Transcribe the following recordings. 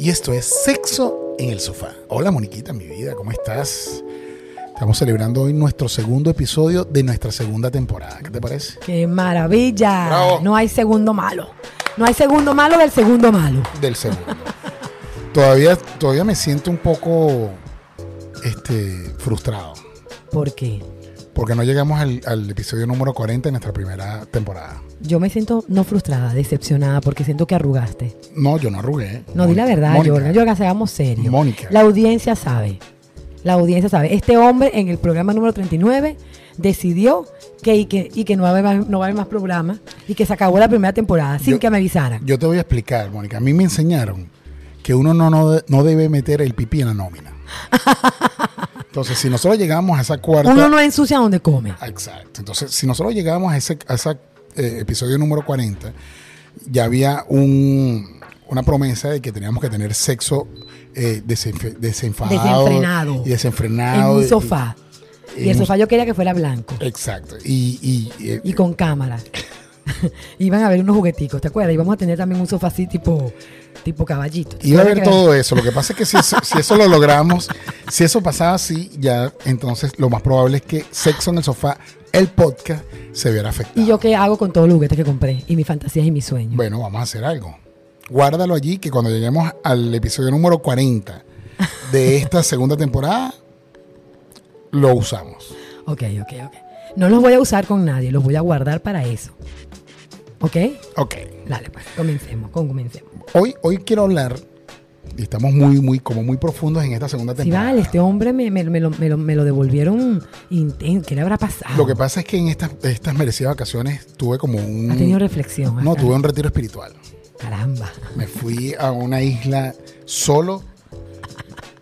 y esto es Sexo en el Sofá. Hola Moniquita, mi vida, ¿cómo estás? Estamos celebrando hoy nuestro segundo episodio de nuestra segunda temporada. ¿Qué te parece? ¡Qué maravilla! Bravo. No hay segundo malo. No hay segundo malo del segundo malo. Del segundo. todavía, todavía me siento un poco este, frustrado. ¿Por qué? Porque no llegamos al, al episodio número 40 de nuestra primera temporada. Yo me siento no frustrada, decepcionada, porque siento que arrugaste. No, yo no arrugué. No, di la verdad, Mónica. Jordan. Jordan, seamos serios. Mónica. La audiencia sabe. La audiencia sabe. Este hombre en el programa número 39 decidió que, y que, y que no, va a haber más, no va a haber más programas y que se acabó la primera temporada sin Yo- que me avisaran. Yo te voy a explicar, Mónica. A mí me enseñaron que uno no, no, no debe meter el pipí en la nómina. Entonces, si nosotros llegamos a esa cuarta... Uno no ensucia donde come. Exacto. Entonces, si nosotros llegamos a ese, a ese eh, episodio número 40, ya había un, una promesa de que teníamos que tener sexo eh, desenfadado. Desenfrenado. Y desenfrenado. En un sofá. y- Y el sofá yo quería que fuera blanco. Exacto. Y, y- y- y con cámara. Iban a haber unos jugueticos, ¿te acuerdas? Íbamos a tener también un sofá así tipo, tipo caballito. ¿Te Iba a haber todo eso. Lo que pasa es que si eso, si eso lo logramos, si eso pasaba así, ya entonces lo más probable es que Sexo en el Sofá, el podcast, se viera afectado. ¿Y yo qué hago con todos los juguetes que compré? Y mis fantasías y mis sueños. Bueno, vamos a hacer algo. Guárdalo allí que cuando lleguemos al episodio número 40 de esta segunda temporada, lo usamos. Ok, ok, ok. No los voy a usar con nadie, los voy a guardar para eso. ¿Ok? Ok. Dale, pues, comencemos, comencemos. Hoy, hoy quiero hablar, y estamos muy, muy, como muy profundos en esta segunda temporada. vale, este hombre me, me- me lo, me lo- me lo devolvieron intenso. ¿Qué le habrá pasado? Lo que pasa es que en estas, estas merecidas vacaciones tuve como un... Ha tenido reflexión. no, tuve un retiro espiritual. Caramba. Me fui a una isla solo,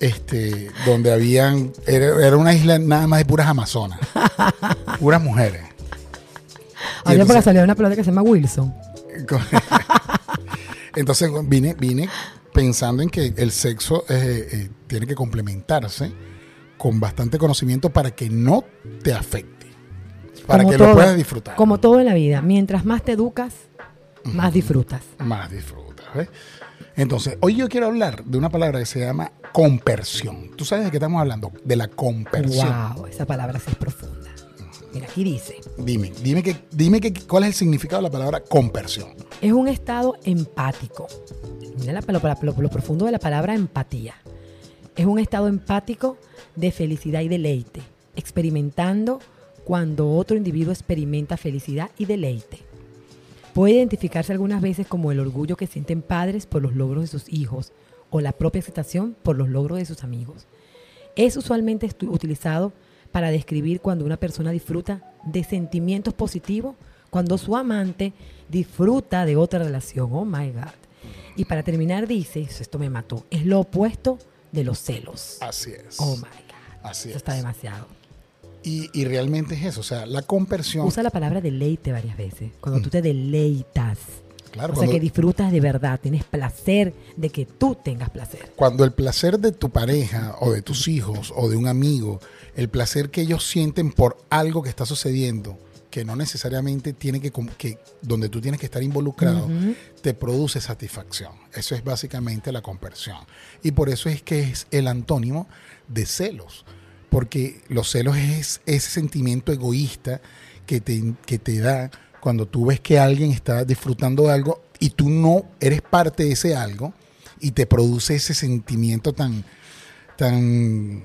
este, donde habían, era, era una isla nada más de puras amazonas, puras mujeres. Y Había por entonces- casualidad una pelota que se llama Wilson. Entonces vine, vine pensando en que el sexo eh, eh, tiene que complementarse con bastante conocimiento para que no te afecte, para Como que todo, lo puedas disfrutar. Como todo en la vida. Mientras más te educas, más disfrutas. Más disfrutas. ¿ves? Entonces, hoy yo quiero hablar de una palabra que se llama compersión. ¿Tú sabes de qué estamos hablando? De la compersión. Wow, esa palabra sí es profunda. Mira, aquí dice, Dime, dime, que, dime que, cuál es el significado de la palabra compersión. es un estado empático. Mira la- lo, lo- lo profundo de la palabra empatía. Es un estado empático de felicidad y deleite, experimentando cuando otro individuo experimenta felicidad y deleite. Puede identificarse algunas veces como el orgullo que sienten padres por los logros de sus hijos o la propia excitación por los logros de sus amigos. Es usualmente utilizado para describir cuando una persona disfruta de sentimientos positivos, cuando su amante disfruta de otra relación. Oh my God. Y para terminar dice, esto me mató, es lo opuesto de los celos. Así es. Oh my God. Así Eso es. está demasiado. Y, y realmente es eso. O sea, la compersión. Usa la palabra deleite varias veces. Cuando tú te deleitas. Claro, o sea, que disfrutas de verdad, tienes placer de que tú tengas placer. Cuando el placer de tu pareja o de tus hijos o de un amigo, el placer que ellos sienten por algo que está sucediendo, que no necesariamente tiene que, que donde tú tienes que estar involucrado, te produce satisfacción. Eso es básicamente la compersión. Y por eso es que es el antónimo de celos. Porque los celos es ese sentimiento egoísta que te, que te da cuando tú ves que alguien está disfrutando de algo y tú no eres parte de ese algo y te produce ese sentimiento tan, tan,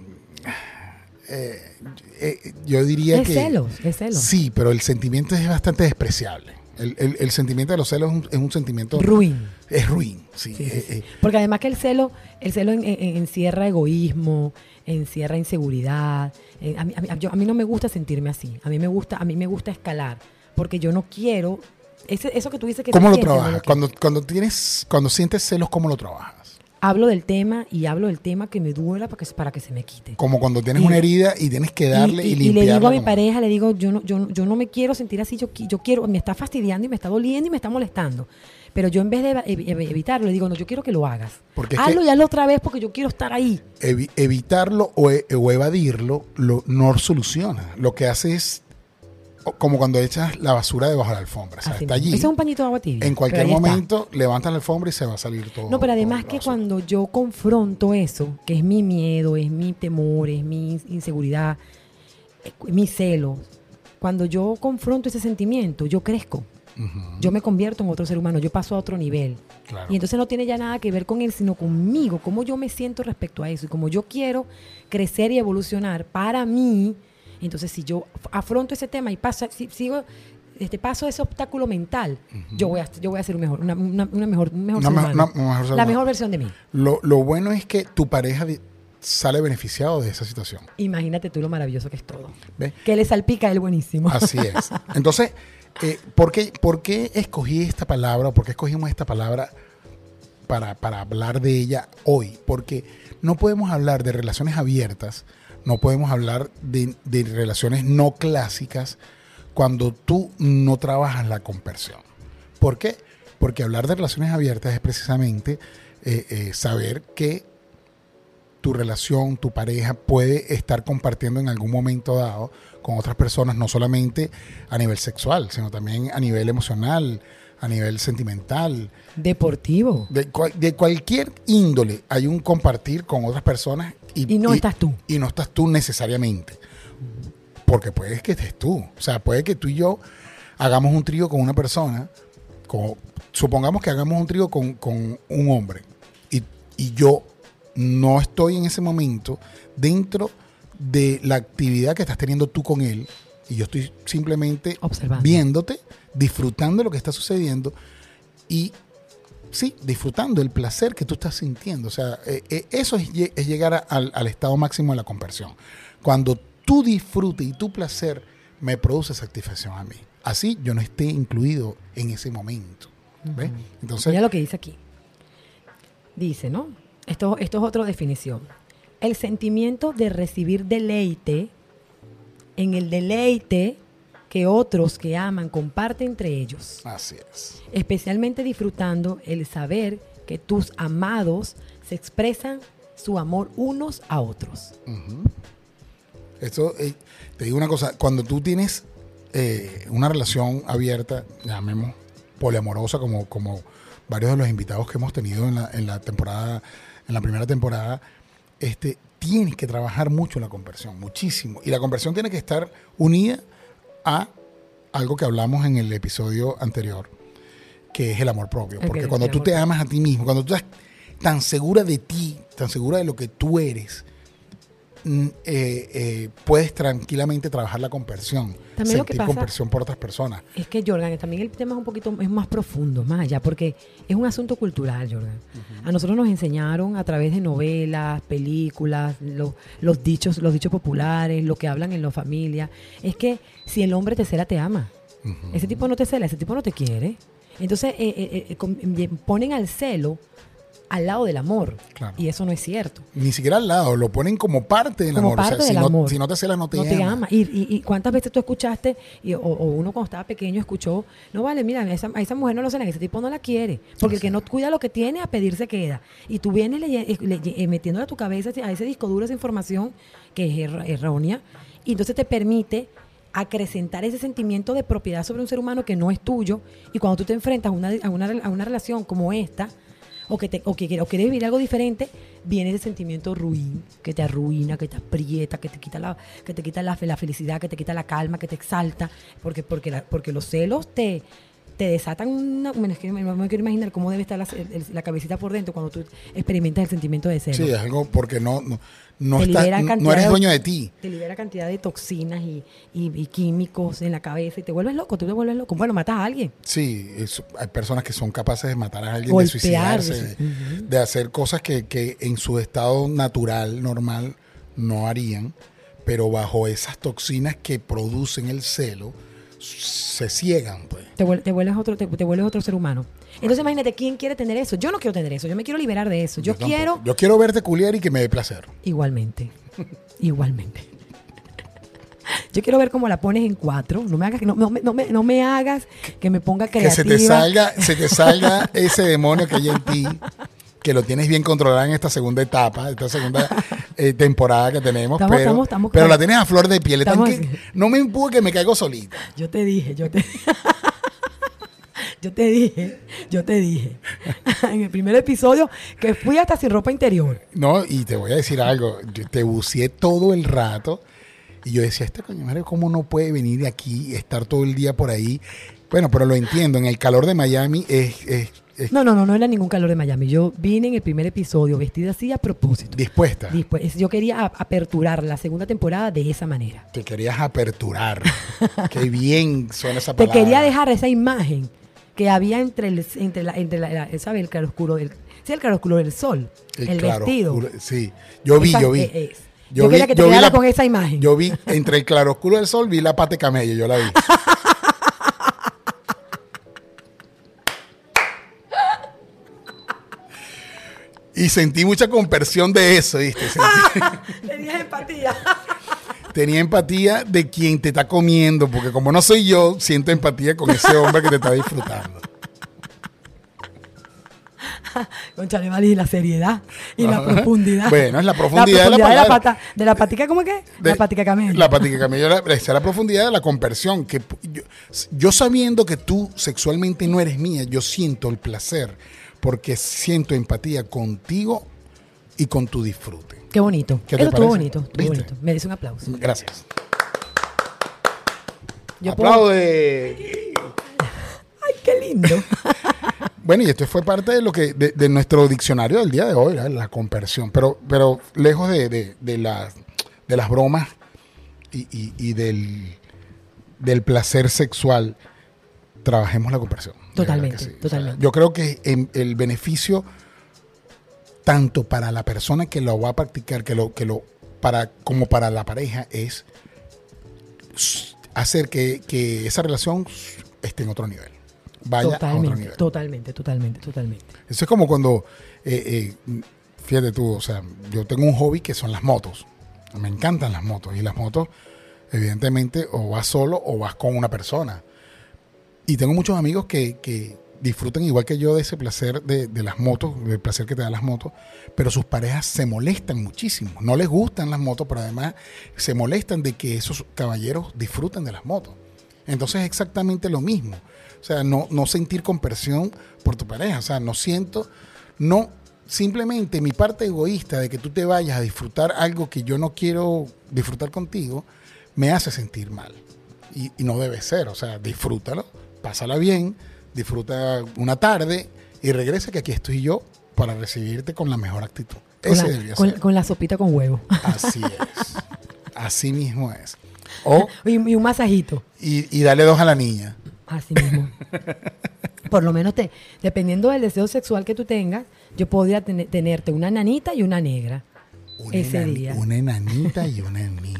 eh, eh, yo diría Es que... celos, es celos. Sí, pero el sentimiento es bastante despreciable. El, el- el sentimiento de los celos es un, es un sentimiento... Ruin. Es ruin, sí. Eh, sí. eh, Porque además que el celo, el celo en- en- encierra egoísmo, encierra inseguridad. Eh, a, mí, a mí- yo- a mí no me gusta sentirme así. A mí me gusta, a mí me gusta escalar. Porque yo no quiero. Ese, eso que tú dices que ¿Cómo lo no trabajas? Cuando, cuando, tienes, cuando sientes celos, ¿cómo lo trabajas? Hablo del tema y hablo del tema que me duela para que, para que se me quite. Como cuando tienes Y- una herida y tienes que darle y, y, y limpiarla. le digo a mi pareja, le digo, yo no, yo, yo no me quiero sentir así, yo, qui- yo quiero, me está fastidiando y me está doliendo y me está molestando. Pero yo en vez de evitarlo, le digo, no, yo quiero que lo hagas. Porque Hazlo y hazlo otra vez porque yo quiero estar ahí. evi- evitarlo o, e- o evadirlo lo, no soluciona. Lo que hace es como cuando echas la basura debajo de la alfombra. O sea, Así está allí. Eso es un pañito de agua tibia. En cualquier momento levantas la alfombra y se va a salir todo. No, pero además que cuando yo confronto eso, que es mi miedo, es mi temor, es mi inseguridad, es mi celo, cuando yo confronto ese sentimiento, yo crezco. Yo me convierto en otro ser humano, yo paso a otro nivel. claro. Y entonces no tiene ya nada que ver con él, sino conmigo, cómo yo me siento respecto a eso. Y como yo quiero crecer y evolucionar para mí, entonces si yo afronto ese tema y paso, si, sigo, este, paso ese obstáculo mental, yo, voy a, yo voy a ser un mejor, una, una- una mejor, un mejor Una mejor La mejor versión de mí. Lo, lo bueno es que tu pareja sale beneficiado de esa situación. Imagínate tú lo maravilloso que es todo. ¿ves? Que le salpica a él buenísimo. Así es. Entonces, eh, ¿por, qué, por qué escogí esta palabra? o ¿Por qué escogimos esta palabra para, para hablar de ella hoy? Porque no podemos hablar de relaciones abiertas, no podemos hablar de, de relaciones no clásicas cuando tú no trabajas la conversión. ¿Por qué? Porque hablar de relaciones abiertas es precisamente eh, eh, saber que tu relación, tu pareja puede estar compartiendo en algún momento dado con otras personas, no solamente a nivel sexual, sino también a nivel emocional, a nivel sentimental, Deportivo. de, cual- de cualquier índole hay un compartir con otras personas y, Y no estás tú. Y no estás tú necesariamente. Porque puede que estés tú. O sea, puede que tú y yo hagamos un trío con una persona, con- supongamos que hagamos un trío con, con un hombre y, y yo no estoy en ese momento dentro de la actividad que estás teniendo tú con él y yo estoy simplemente Observando. viéndote, disfrutando lo que está sucediendo y sí, disfrutando el placer que tú estás sintiendo. O sea, eh, eh, eso es, lle- es llegar a- al, al estado máximo de la conversión. Cuando tu disfrute y tu placer me produce satisfacción a mí. Así yo no esté incluido en ese momento. ¿ves? Entonces, Mira lo que dice aquí. Dice, ¿no? Esto, esto es otra definición. El sentimiento de recibir deleite en el deleite que otros que aman comparten entre ellos, así es. especialmente disfrutando el saber que tus amados se expresan su amor unos a otros. Ujú. Esto, eh, te digo una cosa, cuando tú tienes eh, una relación abierta, llamemos poliamorosa, como, como varios de los invitados que hemos tenido en la, en la temporada, en la primera temporada, este, tienes que trabajar mucho la conversión, muchísimo. Y la conversión tiene que estar unida a algo que hablamos en el episodio anterior, que es el amor propio. Porque cuando tú te amas a ti mismo, cuando tú estás tan segura de ti, tan segura de lo que tú eres, eh, eh, puedes tranquilamente trabajar la conversión, También lo que sentir pasa- conversión por otras personas. Es que, Jordan, también el tema es un poquito es más profundo, más allá, porque es un asunto cultural, Jordan. A nosotros nos enseñaron a través de novelas, películas, lo- los dichos, los dichos populares, lo que hablan en la familia. Es que si el hombre te cela, te ama. Ese tipo no te cela, ese tipo no te quiere. Entonces eh, eh, ponen al celo al lado del amor. Claro. Y eso no es cierto. Ni siquiera al lado, lo ponen como parte del Como amor. o sea, si, no, amor. si no te cela, no te no ama. te ama. Y, y- y cuántas veces tú escuchaste, y- o, o uno cuando estaba pequeño escuchó, no vale, mira, a esa, a esa mujer no lo celan, ese tipo no la quiere. Porque el que no cuida lo que tiene, a pedir se queda. Y tú vienes eh, leye- eh, metiéndole a tu cabeza, a ese disco duro, esa información que es errónea, y entonces te permite acrecentar ese sentimiento de propiedad sobre un ser humano que no es tuyo. Y cuando tú te enfrentas a una, a una, a una relación como esta, o que, te, o, que, o quieres vivir algo diferente, viene ese sentimiento ruin, que te arruina, que te aprieta, que te quita la, que te quita la, la felicidad, que te quita la calma, que te exalta, porque, porque, la- porque los celos te, te desatan una... Que no me quiero imaginar cómo debe estar la, la cabecita por dentro cuando tú experimentas el sentimiento de celo. Sí, es algo porque no, no, Te no eres dueño de ti. Te libera cantidad de toxinas y, y- y químicos en la cabeza y te vuelves loco, tú te vuelves loco. Bueno, matas a alguien. Sí, es- hay personas que son capaces de matar a alguien, Golpear, de suicidarse, de- hacer cosas que, que en su estado natural, normal, no harían, pero bajo esas toxinas que producen el celo, se ciegan, pues. Te, vuel- te vuelves otro, te, te vuelves otro ser humano. Entonces imagínate, ¿quién quiere tener eso? Yo no quiero tener eso, yo me quiero liberar de eso. Yo, tampoco. quiero Yo quiero verte culiar y que me dé placer. igualmente, igualmente. Yo quiero ver cómo la pones en cuatro. No me hagas, no, no me- no me, no me hagas que me ponga Que creativa. se te salga, se te salga ese demonio que hay en ti, que lo tienes bien controlado en esta segunda etapa, esta segunda eh, temporada que tenemos, Estamos- pero, estamos- estamos pero la tienes a flor de piel. Que- no me empuje que me caigo solita. Yo te dije, yo te Yo te dije, yo te dije en el primer episodio que fui hasta sin ropa interior. No, y te voy a decir algo. Yo te buceé todo el rato. Y yo decía, este coño madre, ¿cómo no puede venir de aquí y estar todo el día por ahí? Bueno, pero lo entiendo. En el calor de Miami es, es- es No, no, no, no era ningún calor de Miami. Yo vine en el primer episodio vestida así a propósito. dispuesta. Yo quería aperturar la segunda temporada de esa manera. Te querías aperturar. Qué bien suena esa Te palabra. quería dejar esa imagen que había entre el, entre la, entre la, la- ¿sabe? El claroscuro del, sí, el claroscuro del sol, el, claro vestido. oscuro- Sí, yo vi, Esa- yo vi. es. Yo quería que te vi quedara con esa imagen. Yo vi entre el claroscuro del sol, vi la pata de camello, yo la vi. Y sentí mucha compersión de eso, ¿viste? Sentí- Tenías empatía. Tenía empatía de quien te está comiendo, porque como no soy yo, siento empatía con ese hombre que te está disfrutando. Con Vale, y la seriedad y la Ajá. profundidad. Bueno, es la profundidad de la de la, pata. De la patica, ¿cómo que? De- la patica camello. La patica camello, la- esa es la profundidad de la compersión. Que yo sabiendo que tú sexualmente no eres mía, yo siento el placer porque siento empatía contigo y con tu disfrute. Qué bonito. ¿Qué te Eso estuvo bonito. Estuvo ¿Viste? bonito. Merece un aplauso. Gracias. Yo puedo- Aplaude. Ay, qué lindo. Bueno, y esto fue parte de lo que de, de nuestro diccionario del día de hoy, ¿verdad? la compersión. Pero, pero lejos de, de, de las, de las bromas y, y- y del, del placer sexual, trabajemos la verdad Totalmente. O sea, totalmente. yo creo que en- el beneficio, tanto para la persona que lo va a practicar, que lo, que lo, para, como para la pareja, es hacer que, que esa relación esté en otro nivel. Vaya a otro totalmente, nivel. totalmente, totalmente, totalmente. Eso es como cuando, eh, eh, fíjate tú, o sea, yo tengo un hobby que son las motos. Me encantan las motos. Y las motos, evidentemente, o vas solo o vas con una persona. Y tengo muchos amigos que, que disfrutan igual que yo de ese placer de, de las motos, del placer que te dan las motos, pero sus parejas se molestan muchísimo. No les gustan las motos, pero además se molestan de que esos caballeros disfruten de las motos. Entonces es exactamente lo mismo. O sea, no, no sentir compersión por tu pareja. O sea, no siento, no, simplemente mi parte egoísta de que tú te vayas a disfrutar algo que yo no quiero disfrutar contigo, me hace sentir mal. Y, y no debe ser. O sea, disfrútalo, pásala bien, disfruta una tarde y regresa que aquí estoy yo para recibirte con la mejor actitud. Con Ese la, debería con- ser. con la sopita con huevo. Así es. Así mismo es. O, y, y un masajito. y, y dale dos a la niña. Así mismo. Por lo menos, te, dependiendo del deseo sexual que tú tengas, yo podría tener- tenerte una nanita y una negra. Una, Ese enani- día. una enanita y una niña.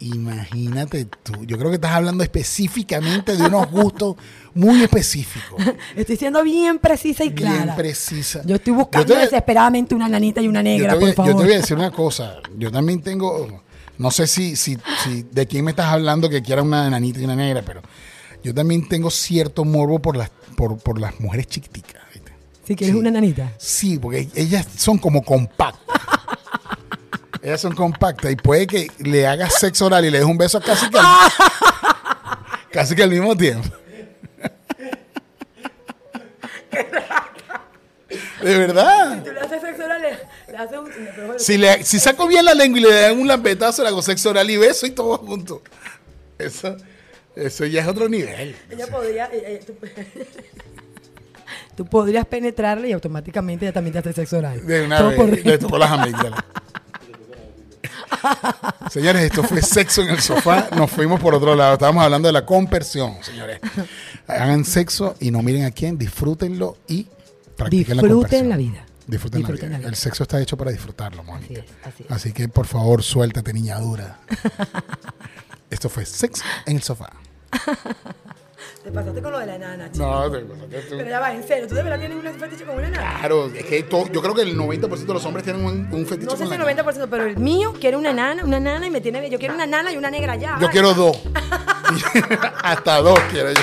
Imagínate tú. Yo creo que estás hablando específicamente de unos gustos muy específicos. Estoy siendo bien precisa y Bien clara. precisa. Yo estoy buscando Yo te- desesperadamente una nanita y una negra, voy- por favor. Yo te voy a decir una cosa. Yo también tengo. No sé si, si, si de quién me estás hablando que quiera una enanita y una negra, pero yo también tengo cierto morbo por las, por, por las mujeres chiquiticas. ¿viste? Si quieres Sí. una nanita. Sí, porque ellas son como compactas. Ellas son compactas y puede que le hagas sexo oral y le des un beso casi que al, casi que al mismo tiempo. De verdad. Tú le haces sexo oral, le, le haces un... Si, le, si saco bien la lengua y le dan un lampetazo, le hago sexo oral y beso y todo junto. Eso, eso ya es otro nivel. Ella podría... eh, eh, tú, tú podrías penetrarle y automáticamente ella también te hace sexo oral. De una Todo vez, por tocó las amígdalas. Señores, esto fue sexo en el sofá. Nos fuimos por otro lado. Estábamos hablando de la conversión, señores. Hagan sexo y no miren a quién, disfrútenlo y practiquen la Disfruten la vida. Disfruten, Disfruten la, vida. la vida. El sexo está hecho para disfrutarlo, Mónica. Así es, así es. Así que por favor, suéltate, niña dura. Esto fue sexo en el sofá. Te pasaste con lo de la enana, chico. No, te pasaste tú. Pero ya va, en serio, ¿tú de verdad tienes un fetiche con una enana? Claro, es que to- yo creo que el 90% de los hombres tienen un, un fetiche No sé si el 90%, pero el mío quiere una nana, una nana y me tiene... Yo quiero una nana y una negra ya. Yo quiero dos. Hasta dos quiero yo.